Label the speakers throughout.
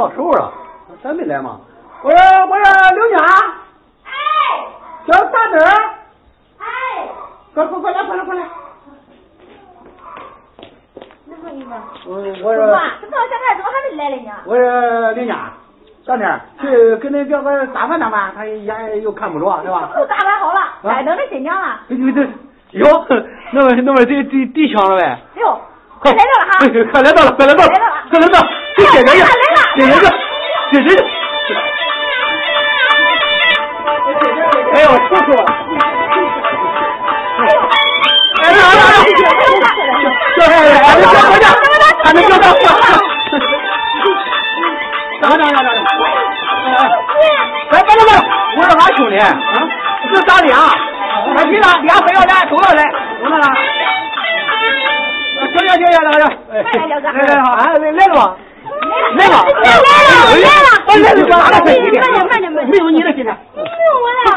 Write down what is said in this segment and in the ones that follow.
Speaker 1: 到时候了，咱没来吗？我说我说刘娘，哎，小大灯，哎，快快快来快来快来！我我说妈，
Speaker 2: 这到现在怎么还没来了呢？
Speaker 1: 我说刘娘，大灯去给恁表哥打扮打扮，他眼又看不着是吧？
Speaker 2: 都打扮好
Speaker 3: 了，
Speaker 2: 该等着
Speaker 3: 新娘了。
Speaker 4: 对对对，哟，那么那么这这地抢了呗？
Speaker 2: 哟，
Speaker 4: 快来
Speaker 2: 到了哈！
Speaker 4: 快来到了，快来到了，快来到，这姐姐，姐姐，姐姐，
Speaker 1: 哎呦，
Speaker 4: 叔叔，
Speaker 3: 哎呦，
Speaker 1: 哎呀哎呀，小孩子，俺们小伙子，俺们小伙子，等等等等，哎，别别别，我是俺兄弟，啊，是咱俩，俺弟俩俩非要来，都要来，懂了啦？行行行行，来来来来好，
Speaker 4: 来来了吗？
Speaker 2: 来吧，来了来了，来了就拿了，慢点慢点慢点，没有你
Speaker 1: 的今天，
Speaker 2: 没有我了。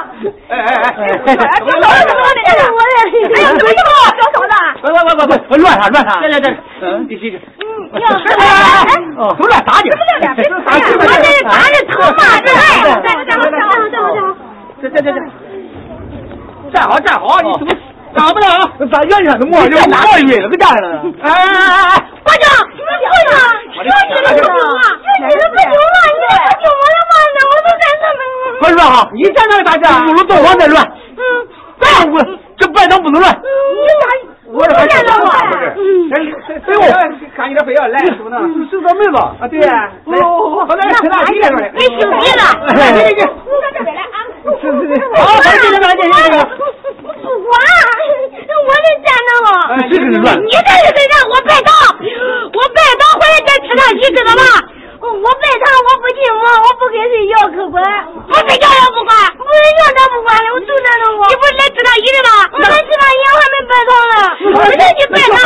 Speaker 1: 哎哎哎，这老什么的，这是
Speaker 2: 我的，哎呀，怎么这么小小的？
Speaker 1: 别别别别
Speaker 4: 别，乱啥乱啥，来来来，
Speaker 1: 嗯，继续。
Speaker 2: 嗯，呀，
Speaker 1: 哦，都乱打你，我这是打的
Speaker 3: 疼嘛，这哎，站好站好站好站好站
Speaker 2: 好，
Speaker 1: 这这这这，站好站好，你怎么站不了？
Speaker 4: 咱原先都摸就摸晕了，个家了。
Speaker 1: 哎哎哎哎，
Speaker 2: 行，说你的不行啊，说你的不行啊，你不听我的话呢，我都在这呢。别乱
Speaker 4: 哈，
Speaker 1: 你站那打架，不如
Speaker 4: 动我再乱。
Speaker 2: 嗯，
Speaker 4: 再我这班长不能乱。
Speaker 2: 你咋？
Speaker 1: 我这还是乱嘛，不是？哎，对我看你这非要来，是不是？
Speaker 4: 是这妹子啊，
Speaker 1: 对。哦，好，来吃大鸡来着。没听你的。来来来，你到
Speaker 2: 这边来啊。是是是。好，这边来，这边来。不管，我得站着了。哎，这是乱。你这是在让我拜堂，我拜堂回来再吃大席，知道吧？我拜堂我不进门，我不跟谁要可管，我睡觉也不管，不睡觉咱不管了，我就站着我。你不是来
Speaker 5: 吃大姨的吗？我来
Speaker 2: 吃大姨，我还没拜堂呢。我让你拜堂。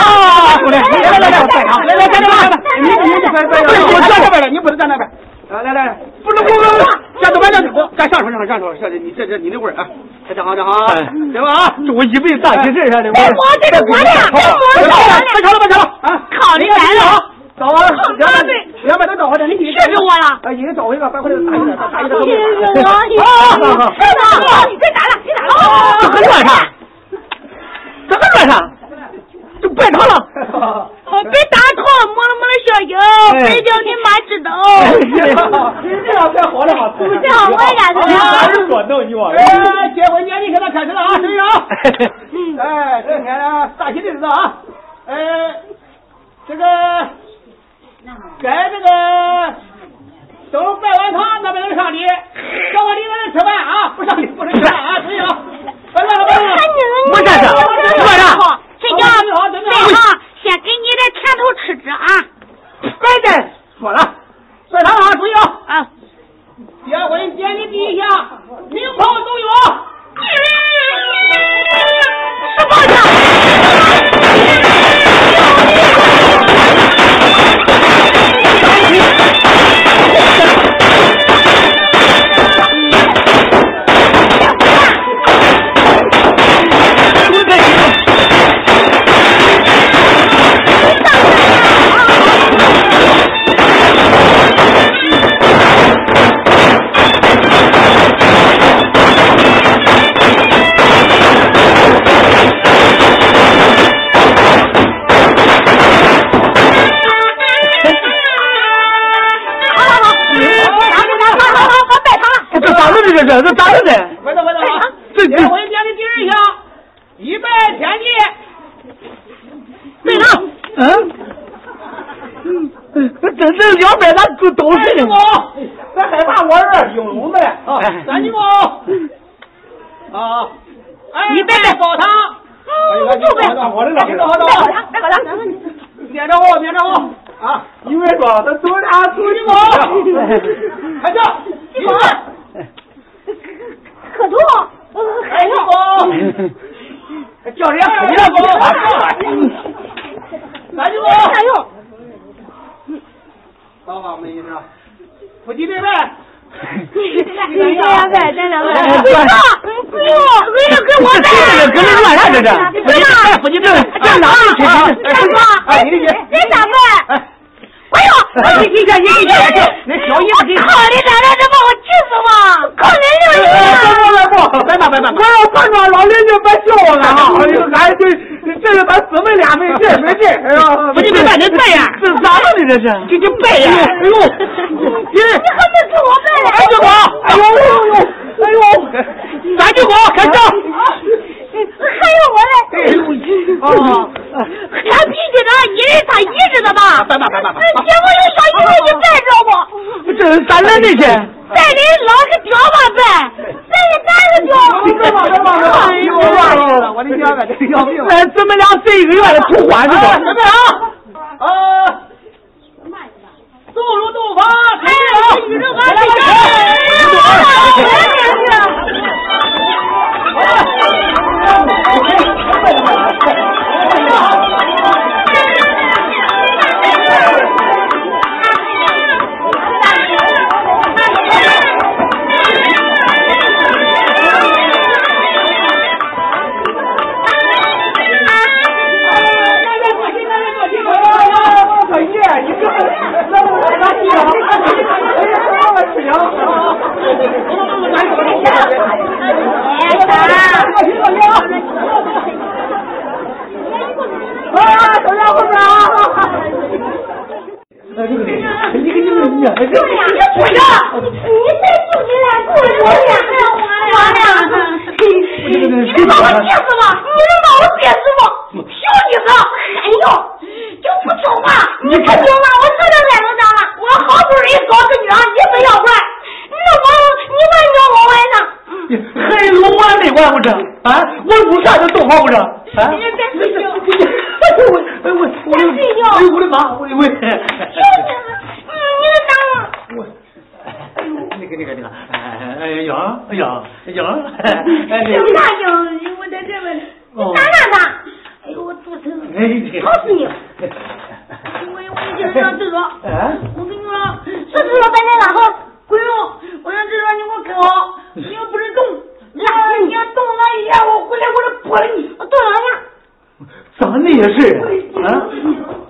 Speaker 2: 来来，来来来，来来，来来来来来，你你你别别，我
Speaker 1: 站这边了，你不能站那边。来来来，不是我我站这边站我站上手上上手，你这这你那会儿啊，站好站好，行吧啊，
Speaker 4: 这我一辈子大喜事儿，这我这
Speaker 1: 是我的，这我的，别吵了别吵了啊，考虑来了啊。找我了，两百两百都找回来，你确实我
Speaker 5: 了。
Speaker 1: 哎，你找回来，快快点打一点，打一点。谢谢我，好好好，是的，
Speaker 2: 你别打了，别打了。这还乱
Speaker 4: 啥？这还乱啥？这拜堂了。
Speaker 2: 别打头，摸了摸了小英。别叫你妈知道。
Speaker 1: 这样才好了嘛。这样我也是。哪是说
Speaker 4: 弄你往？哎，
Speaker 1: 结婚典礼现在开始了啊，注意啊！哎，这天呢，大喜的日子啊，哎，这个该这个都拜完堂，那边能上礼，小伙里那人吃饭啊，不上礼不能吃饭啊，注意啊！拜了拜了。
Speaker 2: 我这是我这这叫拜堂，
Speaker 5: 先给你点甜头吃吃啊。别
Speaker 1: 再说了，拜堂啊，注意啊！
Speaker 5: 啊。
Speaker 1: 结婚典礼第一项，名炮奏乐。什么
Speaker 4: 这这这咋的这？
Speaker 1: 快走快走啊！这结婚典礼第二项，一拜天地。
Speaker 2: 拜堂。
Speaker 4: 嗯。这这两边咱都都是呢？
Speaker 1: 别害怕我儿，用用的啊！三鞠躬。啊！哎，一拜高堂。
Speaker 2: 哎，就拜
Speaker 1: 我的了。拜高堂，
Speaker 2: 拜高堂。
Speaker 1: 面着我，面着我啊！因为说他走俩出去躬，开叫鞠躬。
Speaker 2: 磕头，还有躬，
Speaker 1: 叫人家出去躬，三鞠躬。还
Speaker 2: 有。
Speaker 1: 好好，没意思。夫妻对拜。这两拜，这
Speaker 2: 两拜。不用，不用，不用跟我拜。这跟你乱啥这这？夫妻对，
Speaker 4: 夫妻对，这哪里去？大哥，
Speaker 1: 哎，你这
Speaker 3: 这咋办？
Speaker 2: 哎
Speaker 1: 呦，你你看你你看，那小姨子，靠
Speaker 2: 你奶奶，这把我气死我！靠你六姨！
Speaker 1: 别别别别别别！我要碰着老邻居别笑我了啊！俺这
Speaker 4: 这
Speaker 1: 是
Speaker 4: 咱
Speaker 1: 姊妹俩
Speaker 4: 没劲没劲，
Speaker 1: 哎呀！不，你别办，你拜呀！这
Speaker 4: 咋了你这是？给
Speaker 1: 你拜呀！哎呦，
Speaker 4: 你
Speaker 2: 你还没给我拜呢！三鞠躬！哎呦哎呦！
Speaker 4: 哎呦，
Speaker 1: 三鞠躬，开始。
Speaker 2: 还有我嘞！
Speaker 4: 哎呦，啊！俺
Speaker 5: 必须得一人他一知道吧？
Speaker 1: 拜拜拜拜拜！结
Speaker 2: 果有小姨子你拜着不？
Speaker 4: 这是咋来的去？
Speaker 2: 拜你老个屌吧拜，拜你哪个屌？别忙别忙别忙！哎呦，
Speaker 1: 我的娘啊，这要命！哎，
Speaker 4: 咱们俩这一个月的图花是吧？准
Speaker 1: 备啊！呃，走入洞房，开始。宇
Speaker 5: 宙万岁！志哥，我跟你说，是志哥白
Speaker 2: 天咋说？
Speaker 5: 闺，
Speaker 2: 我让你给我跟好，
Speaker 5: 你要不是动，
Speaker 2: 那你
Speaker 5: 要动那一下，我回来我就剥了你，
Speaker 2: 我剁了你。
Speaker 4: 咋那些事啊？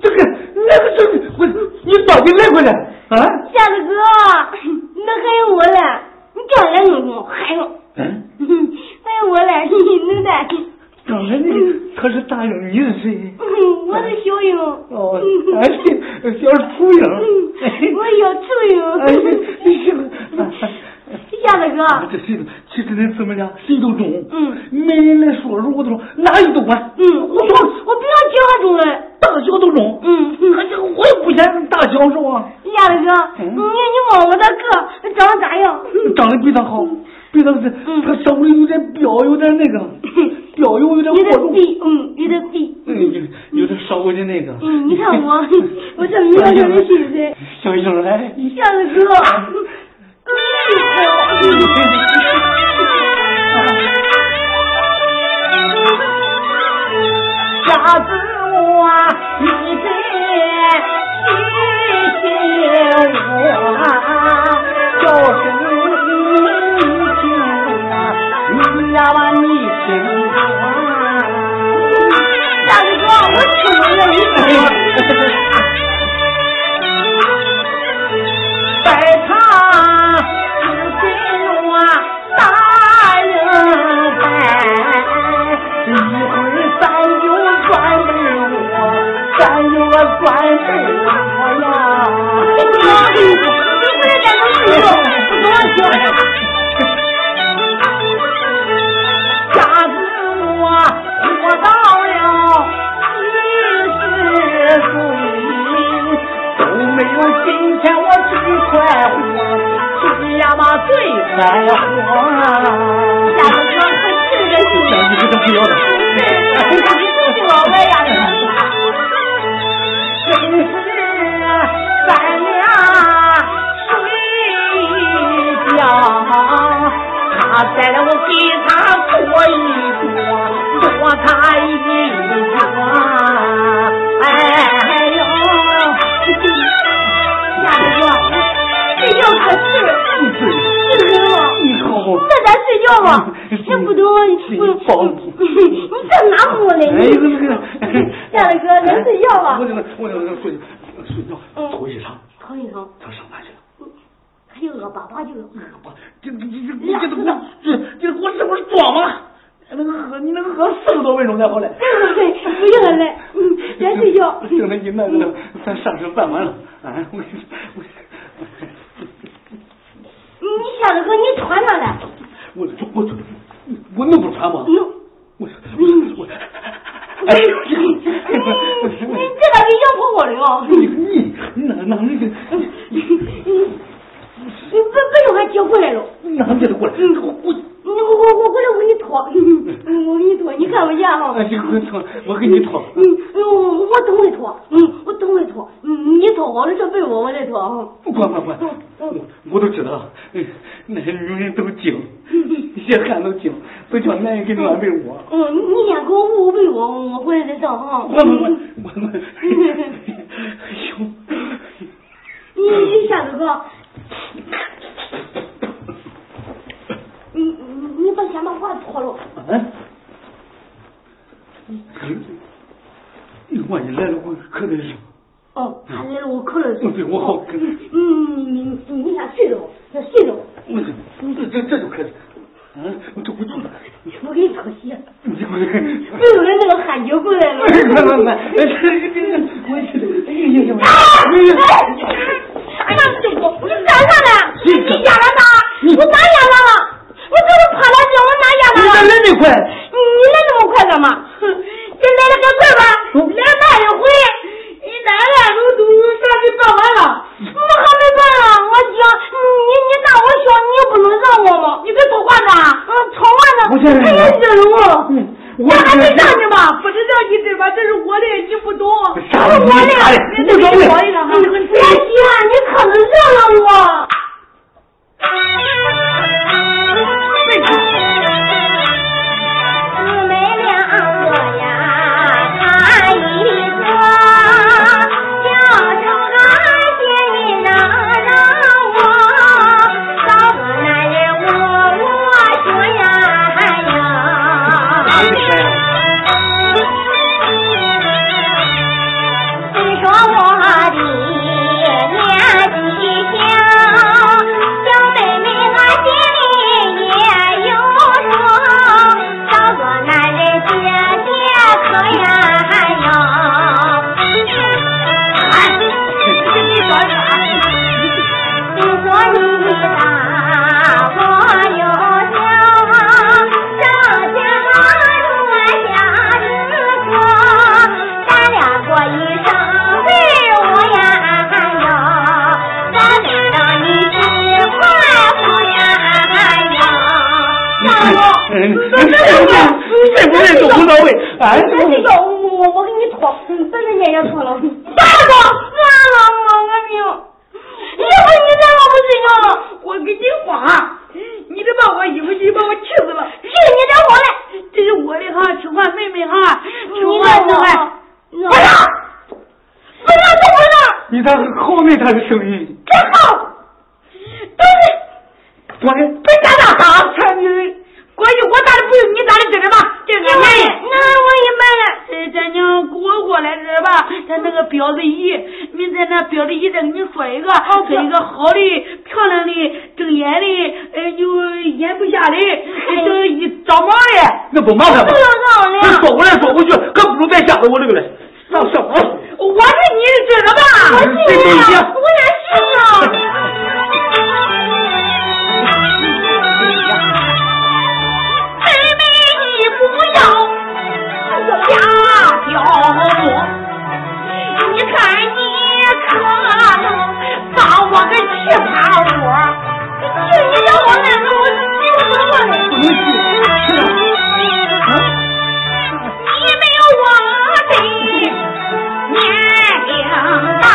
Speaker 4: 这个那个，我你到底来不来？啊？
Speaker 2: 夏子哥。
Speaker 4: manera, sí, 你那个喝四十多分钟才好嘞。
Speaker 2: 不用了嘞，嗯，先睡觉。正
Speaker 4: 那你那个，咱上车办完了，哎，我我
Speaker 2: 你下子哥，你穿上来。
Speaker 4: 我我我能不穿吗？能。我我哎呦，你这
Speaker 2: 咋比杨婆婆的啊？你
Speaker 4: 你哪哪那个？你
Speaker 2: 不不用还接过来了？
Speaker 4: 哪接得过来？我
Speaker 2: 我。我我我过来我给你脱，我给你脱，你看不见哈。行，
Speaker 4: 我脱，我给你脱。嗯，
Speaker 2: 我我等会脱，嗯，我等会脱，嗯，你脱好了这被窝我再脱哈。
Speaker 4: 不管不管，
Speaker 2: 我
Speaker 4: 我都知道，那些女人都精，些汉都精，不叫男人给暖被窝。
Speaker 2: 嗯，你先给我捂捂被窝，我回来再上哈。我我我
Speaker 4: 我，哎呦，
Speaker 2: 你你下子哥。你你把先把袜子脱了。
Speaker 4: 嗯。万一来了我可得是。
Speaker 2: 哦，他来了我可得是。
Speaker 4: 对，我好。
Speaker 2: 嗯，你你先睡着，先睡着。
Speaker 4: 我这这这就开始。嗯，我这不住了。
Speaker 2: 我给你脱鞋。
Speaker 4: 你这不是？不
Speaker 2: 用了那个汗脚过来了。快快快！这
Speaker 4: 这这，我去，哎呀呀！哎
Speaker 2: 呀，师傅，你干啥呢？你压了啥？我哪压了了？我这是趴了脚，我哪压了？你咋来
Speaker 4: 那么快？
Speaker 2: 你来那么快干嘛？哼，你来的可快吧？来慢一回，
Speaker 5: 你奶奶都都啥给办完了，
Speaker 2: 我还没办呢。我讲，你你大我小，你又不能让我吗？
Speaker 5: 你别说话呢，
Speaker 2: 嗯，吵完了，太热了我。
Speaker 4: 我还没让你
Speaker 5: 吧？不知道你对吧？这是我的，你不懂。啥的？我的，你得给我一个哈。别急，
Speaker 2: 你可能让了我。
Speaker 4: 谁不认识无所谓？哎，我
Speaker 2: 我给你脱，这人家也脱了。大哥，完了我我命！要不你再让我睡觉了，
Speaker 5: 我给你花，你得把我衣服洗，把我气死了。
Speaker 2: 是你的活嘞，
Speaker 5: 这是我的哈，吃饭妹妹哈，吃饭吃饭。
Speaker 2: 不要。
Speaker 4: 你咋后面他的声音？
Speaker 2: 真好，都
Speaker 5: 是，
Speaker 4: 我的，别打打哈，看你。
Speaker 5: 过去我打的不是你打的，这是吧？这个俺爷，那
Speaker 2: 我也买了。
Speaker 5: 咱娘给我过来这吧，他那个标子仪，你在那标子仪再给你说一个，说一个好的、漂亮的、睁眼的，呃，有眼不瞎的，这一长毛的。
Speaker 4: 那不麻烦吗？不用
Speaker 2: 上了。这
Speaker 4: 说过来说过去，可不如再吓着我这个嘞。上什么？
Speaker 5: 我是你的这个吧？我
Speaker 2: 信了，我也信了。
Speaker 3: 要我，你看你可能把我个气趴窝，就你让我那个我是怎么的？你没有我的年龄大，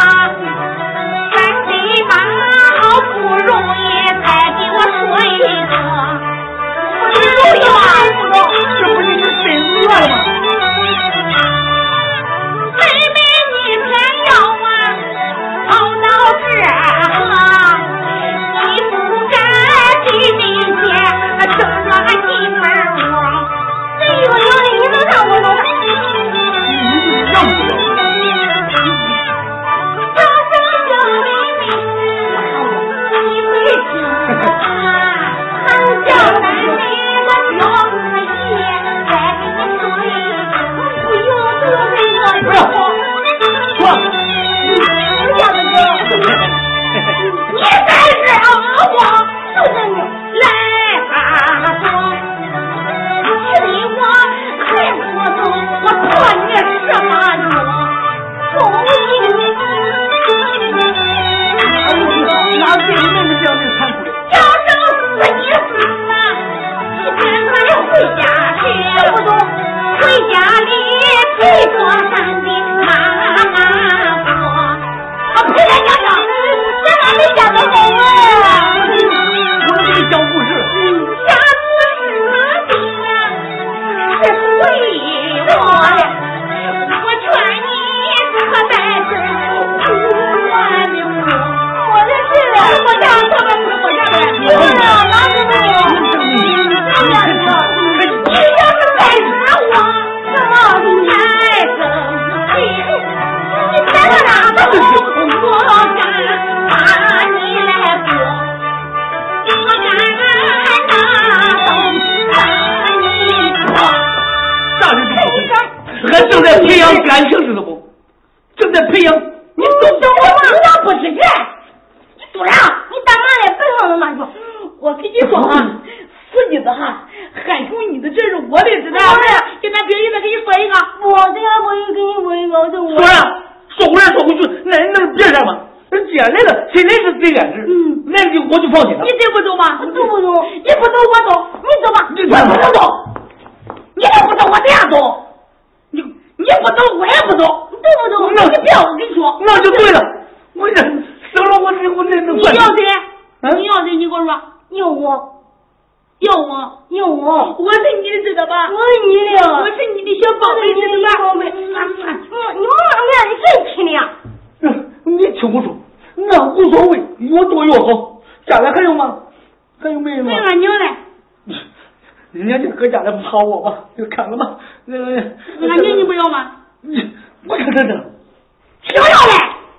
Speaker 4: 我看这这，
Speaker 5: 谁要嘞？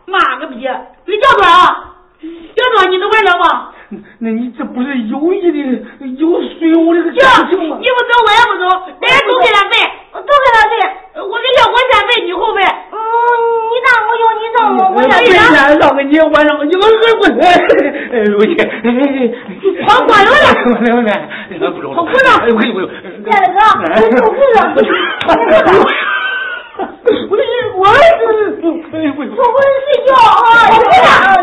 Speaker 5: 妈个逼！你叫多少？叫多少你能玩了吗？
Speaker 4: 那你这不是有意的有损我这个感情吗？你
Speaker 5: 不走我也不走，咱都给他背，
Speaker 2: 都给他背。
Speaker 5: 我给要我先背，你后背。嗯，
Speaker 2: 你让我要，你让我，我要一天
Speaker 4: 让给你，晚上你我我我，哎，我去，跑光了了。来来来，不中，跑不中。哎呦哎呦哎呦。大
Speaker 2: 哥，我不是，不是，我
Speaker 4: 是，我不
Speaker 2: 是睡觉啊，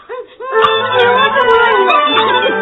Speaker 2: 你为什么要离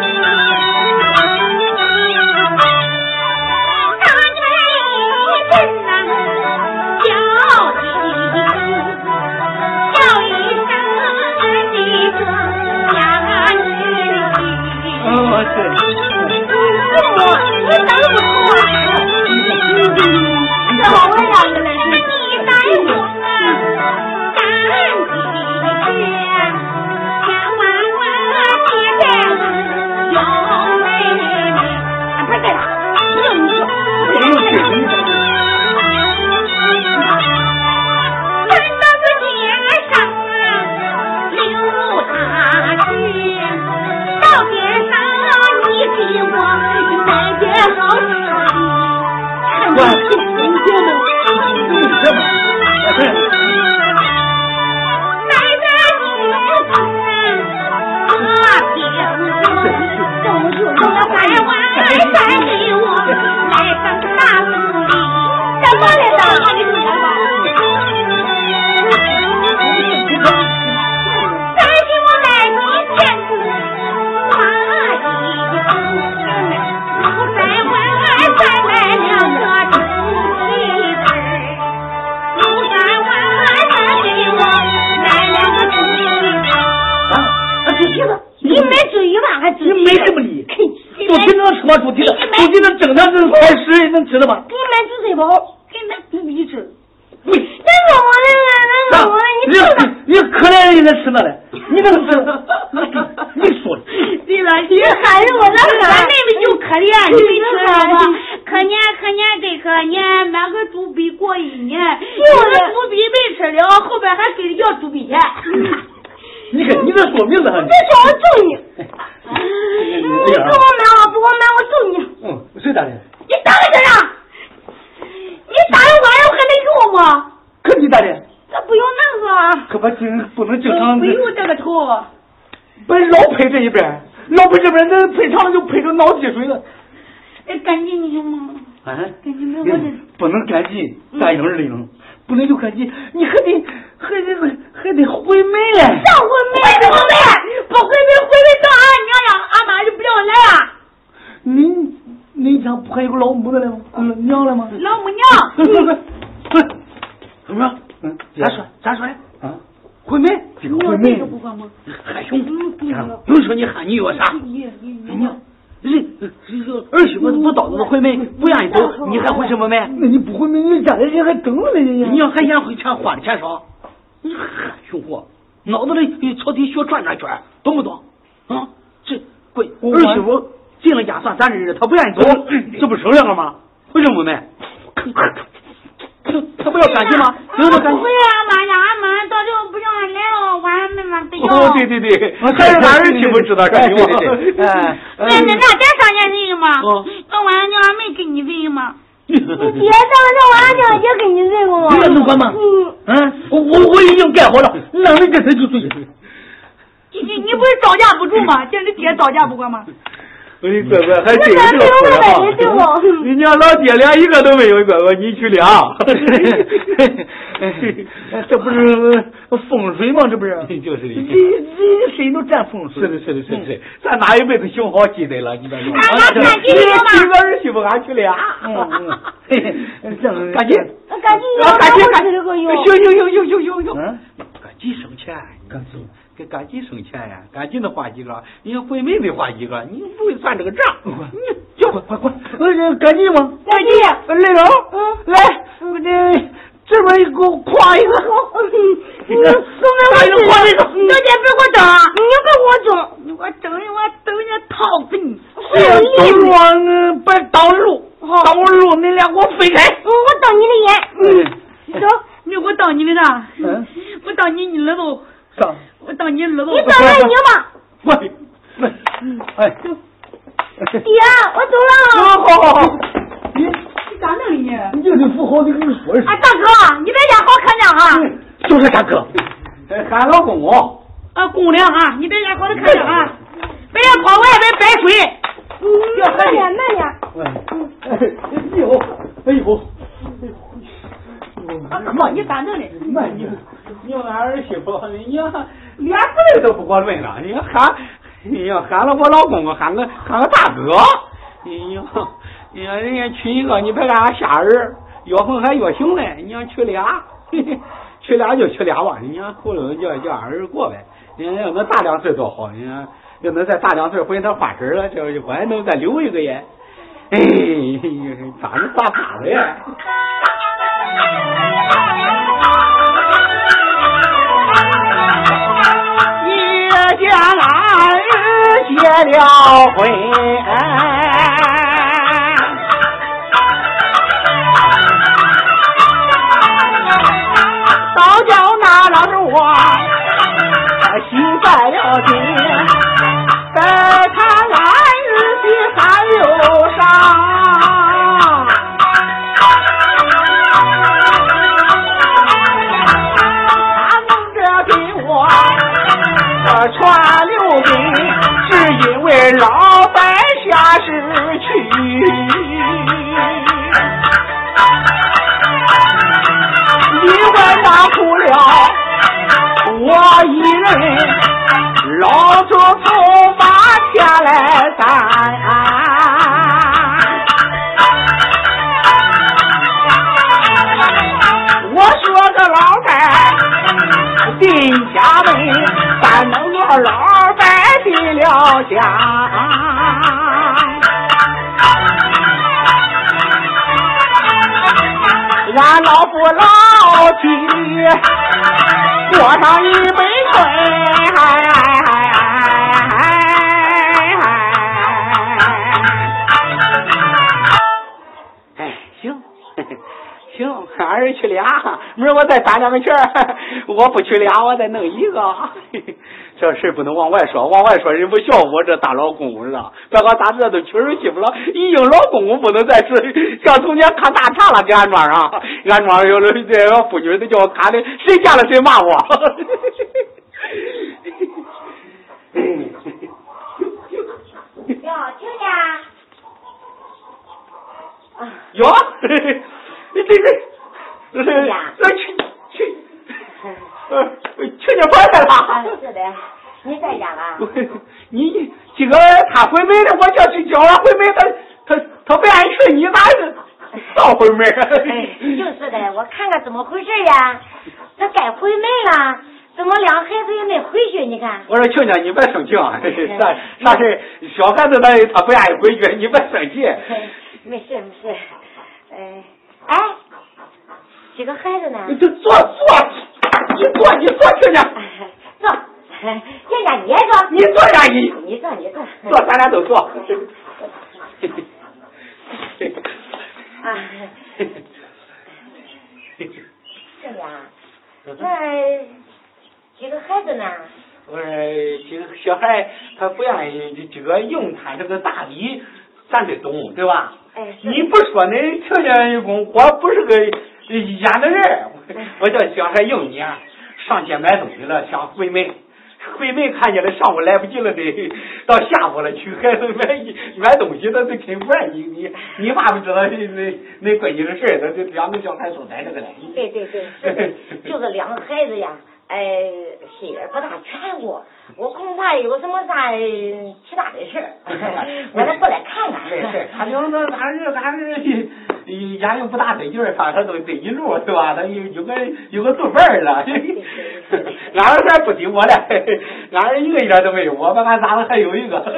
Speaker 2: 你给我买了，不我买我揍你！
Speaker 4: 嗯，谁打的？你
Speaker 2: 打的这样？你打了晚上还能用吗？
Speaker 4: 可你打的？
Speaker 2: 那不用那个。
Speaker 4: 可不经不能经常。不用
Speaker 5: 这个头。
Speaker 4: 不是老拍这一边，老拍这边那拍长了就拍成脑积水了。
Speaker 5: 哎，赶紧你行吗？
Speaker 4: 啊？
Speaker 5: 赶紧没我这。
Speaker 4: 不能赶紧，大应儿应。不能就赶紧，你还得还得还得回门嘞。上
Speaker 2: 回门回门，
Speaker 5: 不回门回门到俺娘家，俺妈就不要来啊。
Speaker 4: 你你家不还有个老母的来吗？娘了吗？
Speaker 5: 老母娘。
Speaker 1: 怎么着？
Speaker 4: 嗯，咋说？
Speaker 1: 咋说？
Speaker 4: 啊？回门？回门。
Speaker 1: 喊兄，有说你喊你约啥？
Speaker 5: 娘。
Speaker 4: 人这儿媳妇不到那回门，不愿意走，你还回什么门？那你不回门，你家里人还等着呢。你要
Speaker 1: 还嫌回钱花的钱少，你还熊货，
Speaker 4: 脑子
Speaker 1: 里朝底学转转圈，
Speaker 4: 懂不懂？
Speaker 1: 啊，这贵儿媳妇进了家算咱的人，他不愿意走，
Speaker 4: 这不生两个吗？回什
Speaker 1: 么没？他不要
Speaker 4: 赶紧吗？不回俺
Speaker 5: 妈家，俺妈到时候不让俺来了，我俺妹妹不要。哦，对
Speaker 1: 对对，还是俺儿媳妇知道赶紧吗？哎，
Speaker 4: 那那那
Speaker 5: 咱上年人吗？那俺娘没给你认吗？你爹
Speaker 2: 上这俺娘也给你认过吗？你能管吗？
Speaker 4: 嗯，我我已经盖好了，那你这才就对。
Speaker 5: 你你你不是招架不住吗？叫你爹招架不过吗？
Speaker 1: 哎，乖乖，还真是个福
Speaker 2: 啊！你
Speaker 1: 家老爹俩一个都没有，乖乖，你娶俩，
Speaker 4: 这不是风水吗？这不是？
Speaker 1: 就是的，人
Speaker 4: 人身都占风水。是的，
Speaker 1: 是的，是的，是。咱哪一辈子行好积德了？你别说。俺赶紧娶个儿媳妇，俺娶俩。嗯
Speaker 4: 嗯，正赶紧，
Speaker 2: 赶紧，赶紧，赶紧，行
Speaker 1: 行行行行行行，赶紧省钱，
Speaker 4: 赶紧。
Speaker 1: 赶紧省钱呀！赶紧的花几个，你要回门得花几个，你不会算这个账。
Speaker 4: 你叫快快快，赶紧吗？赶紧，来了，来，我这这边给我夸一个。
Speaker 2: 你送给我夸一个，小姐别给
Speaker 5: 我整，
Speaker 2: 你别给我整，
Speaker 5: 你给我整的我等人家套死你。
Speaker 2: 都说
Speaker 4: 别挡路，挡我路，你俩给我分开。
Speaker 2: 我挡你的眼。
Speaker 4: 嗯，
Speaker 2: 走，
Speaker 5: 你给我挡你的啥？
Speaker 4: 嗯，
Speaker 5: 我挡你你耳朵。
Speaker 4: 上。
Speaker 5: 我当你儿子，你当俺
Speaker 2: 娘吧。
Speaker 4: 我，哎，
Speaker 2: 爹，我走了。好
Speaker 1: 好好，
Speaker 4: 你你
Speaker 5: 咋弄的你？
Speaker 4: 你这就不好，你跟你说一声。哎，
Speaker 5: 大哥，你在家好看着哈。
Speaker 1: 就是大哥，喊老公公。
Speaker 5: 啊，公娘啊，你在家好好看着啊，别要跑外边白水。
Speaker 2: 嗯，慢点慢点。
Speaker 4: 哎呦，哎呦。啊，哥，你咋弄
Speaker 5: 的？
Speaker 4: 慢点。
Speaker 1: 你俺儿媳妇，你要连字都不给我论了，你喊，你要喊了我老公公，喊个喊个大哥，哎呀，你要，人家娶一个，你别看俺瞎人，越横还越行嘞，你要娶俩，娶俩就娶俩吧，你看后头叫叫俺儿过呗，你看要能大两岁多好，你看要能再大两岁，回他花婶了，这就还能再留一个耶，哎，咋是咋咋的呀？将俺儿结了婚，倒叫那老子我心在了心，再看俺儿媳还有伤。老百姓是去。你问大不了我一人老着头把天来担。我说个老伴进家门咱能落了了家。俺老夫老妻过上一杯春，哎，行，行，俺儿去俩，明儿我再攒两个钱我不去俩，我再弄一个。这事不能往外说，往外说人不笑我这大老公公了？别管咋这都娶儿媳妇了，已经老公公不能再是像从前看大茶了，给俺庄上，俺庄有这妇女都叫我看的，谁见了谁骂我。哟，
Speaker 3: 听见？
Speaker 1: 哟，这这这这去去，呃，去年回来了。
Speaker 3: 是的，你在家了？
Speaker 1: 你今个他回门的，我叫去叫他回门，他他他不愿意去，你咋是倒 回门？哎，
Speaker 3: 就是的，我看看怎么回事呀？他该回门了，怎么两孩子也没回去？你看。
Speaker 1: 我说亲家，你别生气啊，啥啥事？小孩子他他不愿意回去，你别生气。
Speaker 3: 没事没事，哎哎，几个孩子呢？你
Speaker 1: 就坐坐，你坐你坐，亲家。
Speaker 3: 坐，你也坐。你
Speaker 1: 坐呀 你。
Speaker 3: 你坐你坐。坐，
Speaker 1: 咱俩都坐。
Speaker 3: 啊。亲家，那几个孩子呢？
Speaker 1: 我说几个小孩他不愿意这个用他这个大礼，咱得懂，对吧？
Speaker 3: 哎，你
Speaker 1: 不说恁听见一公，我不是个演的人，我叫小孩用你啊，上街买东西了，想回门，回门看见了，上午来不及了，得到下午了去孩子买买东西，他得肯不愿意你，你爸不知道那那那闺女的事他就两个小孩都在这个嘞。
Speaker 3: 对对对，是的，就是两个孩子呀。哎，心眼不大全乎，我恐怕有什么啥其他的事儿，我再过来看看。没
Speaker 1: 事，他就是他是他是眼又不大得劲儿，他他都对一路对吧？他有有个有个做伴儿了。俺儿还不敌我嘞，俺儿一个一点都没有，我把俺咋的还有一个。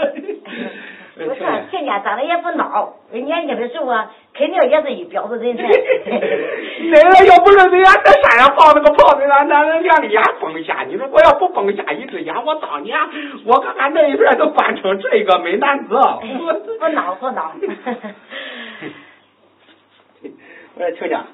Speaker 1: 不是，
Speaker 3: 亲家长得也不孬，年轻的时候啊，肯定也是一彪子人才。那个
Speaker 1: 要不是人家在山上放那个炮子，俺那连里眼崩下。你说我要不崩下一只眼，我当年我看俺那一边都扮成这个美男子。
Speaker 3: 不孬不孬。
Speaker 1: 我说秋家，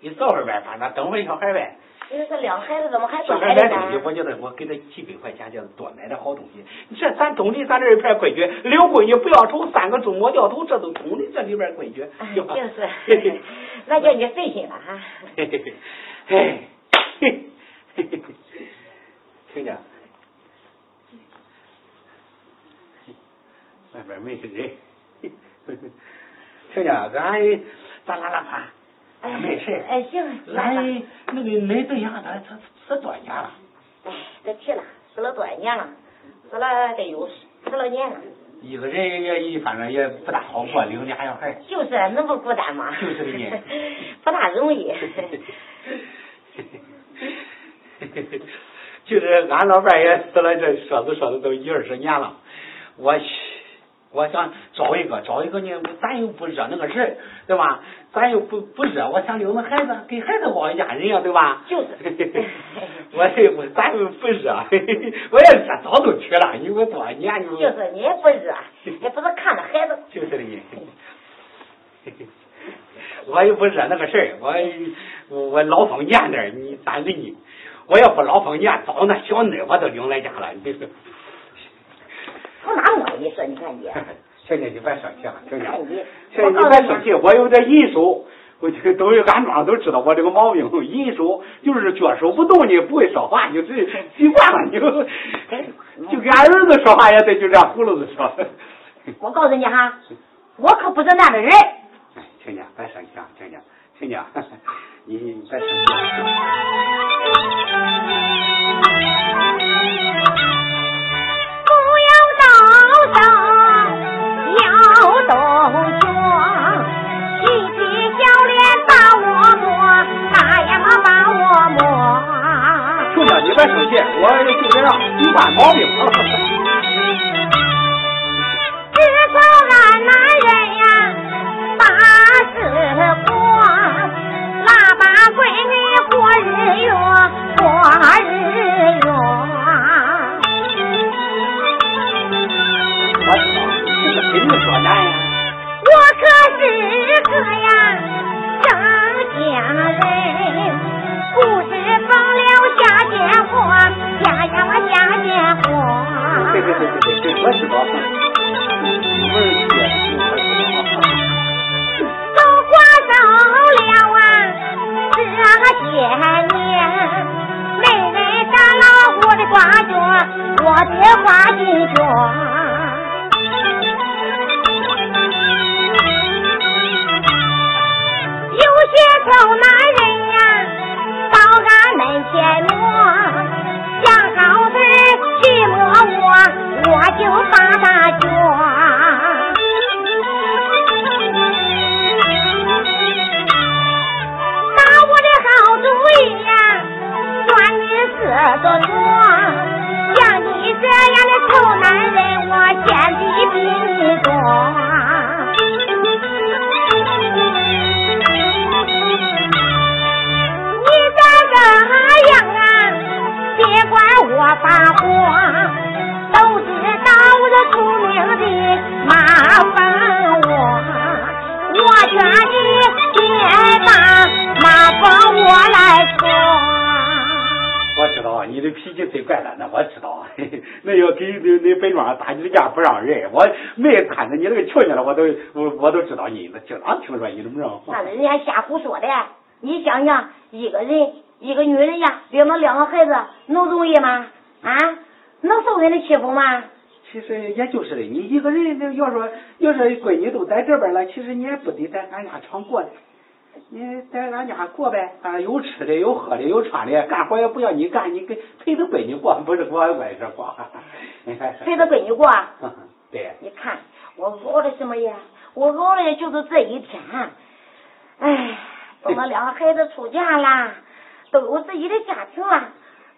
Speaker 1: 你坐会儿呗，反正等会儿小孩呗。
Speaker 3: 你说两孩子怎么还小孩买东西，
Speaker 1: 我觉得我给他几百块钱，叫他多买点好东西。你这咱懂的，咱这一片规矩，领闺女不要愁三个中国掉头，这都懂的这里边规矩。就
Speaker 3: 是，那叫你费心了哈。嘿
Speaker 1: 嘿嘿，嘿，嘿嘿嘿，听见？外边没人，听见？咱咱拉拉胯。
Speaker 3: 哎，没事。哎，行。来，
Speaker 1: 那个恁对象他他死多少年了？
Speaker 3: 哎，别提了，死了多少年了？死了得有十来年了。
Speaker 1: 一个人也也反正也不大好过，领俩小孩。
Speaker 3: 就是，那不孤单吗？就是。不大容易。
Speaker 1: 就是俺老伴也死了，这说着说着都一二十年了，我去。我想找一个，找一个呢，咱又不惹那个事对吧？咱又不不惹，我想领那孩子，给孩子抱一家人呀，对吧？
Speaker 3: 就是。
Speaker 1: 我这不，咱又不惹，我也这早都娶了，你我多少年你。就
Speaker 3: 是你也不惹，也不是看着孩子。
Speaker 1: 就是的。我又不惹那个事儿，我我老封建点你单着你，我要不老封建，早那小囡我都领来家了，你别
Speaker 3: 从哪摸你说你看你
Speaker 1: 亲家你别生气了亲家
Speaker 3: 亲家你别生
Speaker 1: 气我有点阴手我这个都有安装都知道我这个毛病会阴手就是脚手不动你不会说话你这习惯了你就
Speaker 3: 就跟
Speaker 1: 俺儿子说话也得就这样胡噜子说。
Speaker 3: 我告诉你哈我可不是那样的人
Speaker 1: 亲家别生气啊亲家亲家你别生气了
Speaker 3: 都说嬉皮笑脸把我摸大呀猫把我摸
Speaker 1: 舅舅你别生气我儿子精神上有大毛病啊
Speaker 3: 只揍俺男人呀把屎过喇叭闺女过日月过日月。这样，张家人不知缝了嫁接花，嫁呀么嫁接花，都挂走了啊，这些年，没人打老虎的挂角，我的挂金角。老男人呀，到俺门前磨，想好事去磨我，我就把他捉。打我的好主意呀，算你死的多。像你这样的臭男人，我见的并不多。管我发火，都知道这出名的麻烦我，我劝你别把，麻烦我来说。
Speaker 1: 我知道你的脾气最怪了，那我知道。那要给那那本庄打你的家不让人，我没看着你那个瞧见了，我都我我都知道你，经常听说你怎么着。
Speaker 3: 那人家瞎胡说的，你想想，一个人一个女人家领着两个孩子，能容易吗？啊，能受人的欺负吗？
Speaker 1: 其实也就是的，你一个人要说要说闺女都在这边了，其实你也不得在俺家常过的，你在俺家过呗，啊，有吃的，有喝的，有穿的，干活也不要你干，你跟陪着闺女过，不是过也不是过。陪
Speaker 3: 着闺女过，
Speaker 1: 对。
Speaker 3: 你看我熬的什么呀？我熬的就是这一天，哎，等到两个孩子出嫁啦。都有自己的家庭了，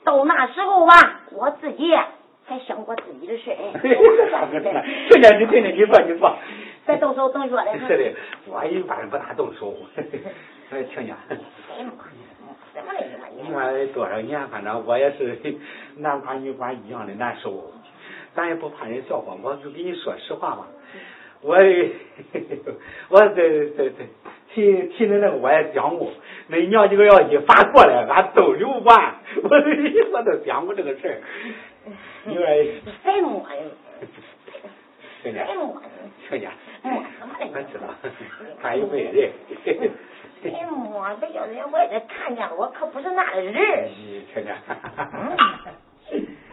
Speaker 3: 到那时候吧，我自己才想过自己的事儿。
Speaker 1: 去呢，去呢，你做你做。
Speaker 3: 再动手动脚的。是
Speaker 1: 的，我一般不大动手。我 听见。哎
Speaker 3: 呀妈
Speaker 1: 呀，怎？多少年，反正我也是男管女管一样的难受。咱也不怕人笑话，我就跟你说实话吧，我，我对对对。替替恁那个我也讲过，恁娘几个要一发过来，俺都留完。我都我都讲过这个事儿。你说
Speaker 3: 谁抹呀？
Speaker 1: 谁
Speaker 3: 抹？
Speaker 1: 谁
Speaker 3: 抹？俺知道，俺有没人。谁抹？别叫人家外人看见了我，可不是那个人。
Speaker 1: 谁抹？哈。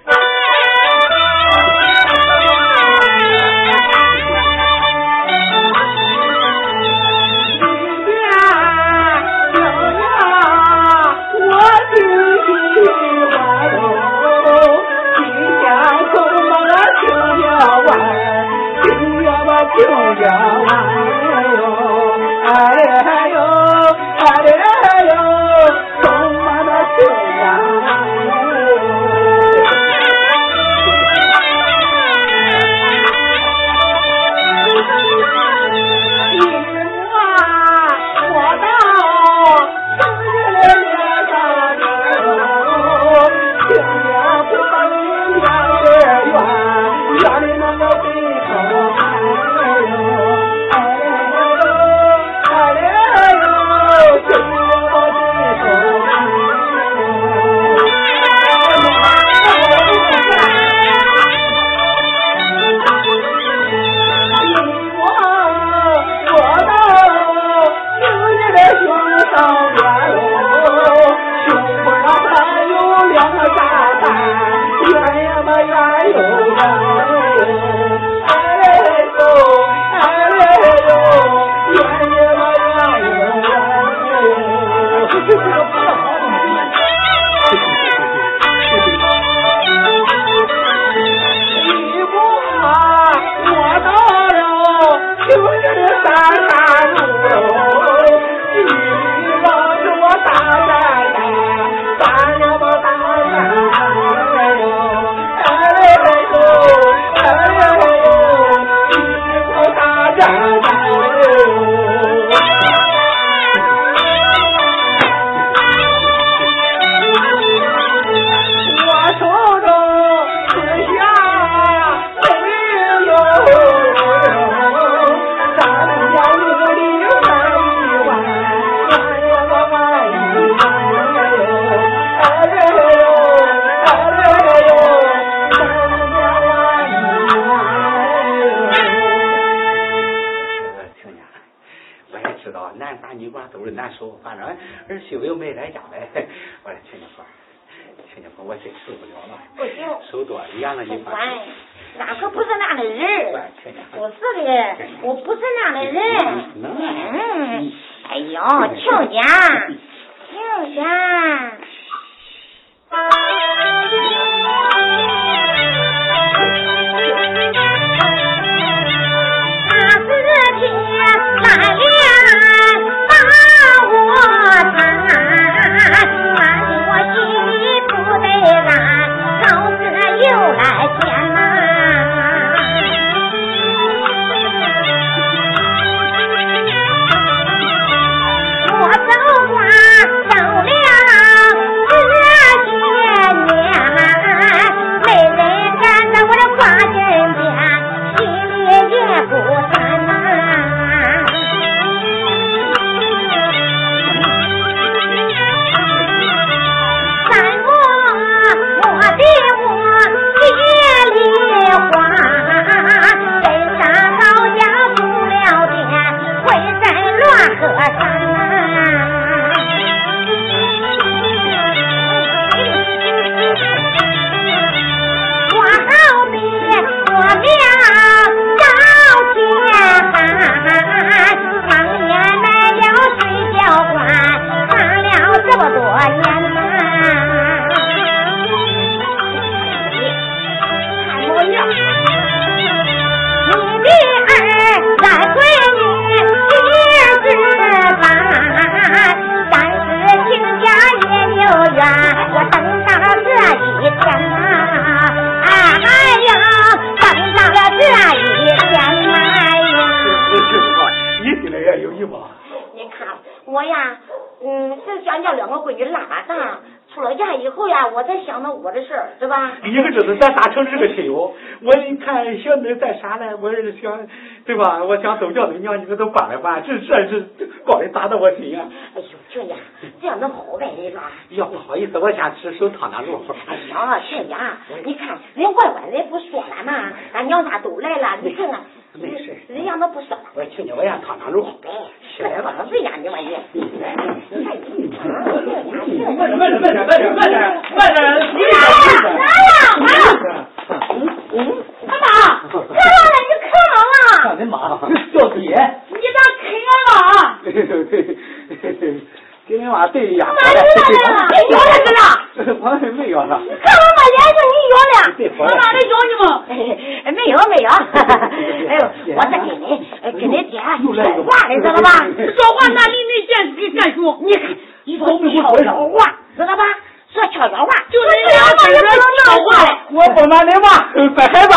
Speaker 1: 哎呦哎我想都叫恁娘你们都管了吧，这这是高的打到我心呀！
Speaker 3: 哎呦，亲家，这样能好办的吧？
Speaker 1: 呀，不好意思，我先吃手烫那路。哎
Speaker 3: 呀，亲家，你看人乖乖的不说了吗，俺娘家都来了，你看看，没事，人家都不说了。
Speaker 1: 我亲家，我先烫烫路。起
Speaker 3: 来吧，谁呀你妈你？慢
Speaker 4: 点，慢点，慢点，慢点，慢点，慢点。来了，
Speaker 3: 来了。嗯嗯。
Speaker 5: 妈妈，看
Speaker 3: 完了，你看完了。看
Speaker 1: 你妈，
Speaker 4: 叫爹。
Speaker 5: 你咋看了？对
Speaker 1: 对对，给你妈对呀。妈，你来了，你
Speaker 3: 咬了是吧？
Speaker 1: 我没咬上。
Speaker 2: 看我妈脸上，你
Speaker 3: 咬了。
Speaker 5: 我妈来咬你吗？
Speaker 3: 没有没有。哎呦，我这跟你，跟你爹说话的，知道吧？
Speaker 5: 说话那里没见给干什么？
Speaker 3: 你看，你说悄悄话，知道吧？说悄悄话，就是两个人说悄话嘞。
Speaker 1: 我不瞒恁妈，乖孩子，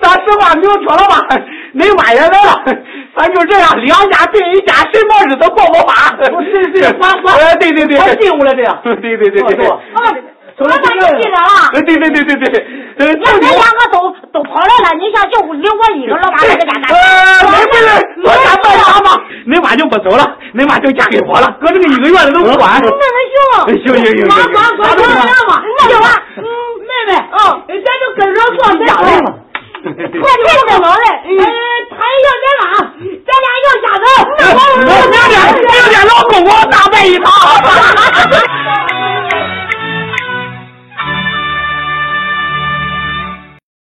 Speaker 1: 咱实话明说了吧，恁妈也来了，咱就这样，两家对一家，什么日子过不发？
Speaker 4: 是是，我我，对进屋了这样。
Speaker 1: 对对对对对。
Speaker 4: 我把你记着了。
Speaker 1: 对对对对对。对。那咱两
Speaker 3: 个都都跑来了，你想就留我一个老妈在家干？呃，没不
Speaker 1: 是，我家办啥嘛？恁妈就不走了，恁妈就嫁给我了，搁这个一个院子都不管。那能
Speaker 2: 行？
Speaker 1: 行行行。妈妈，快
Speaker 5: 点嘛！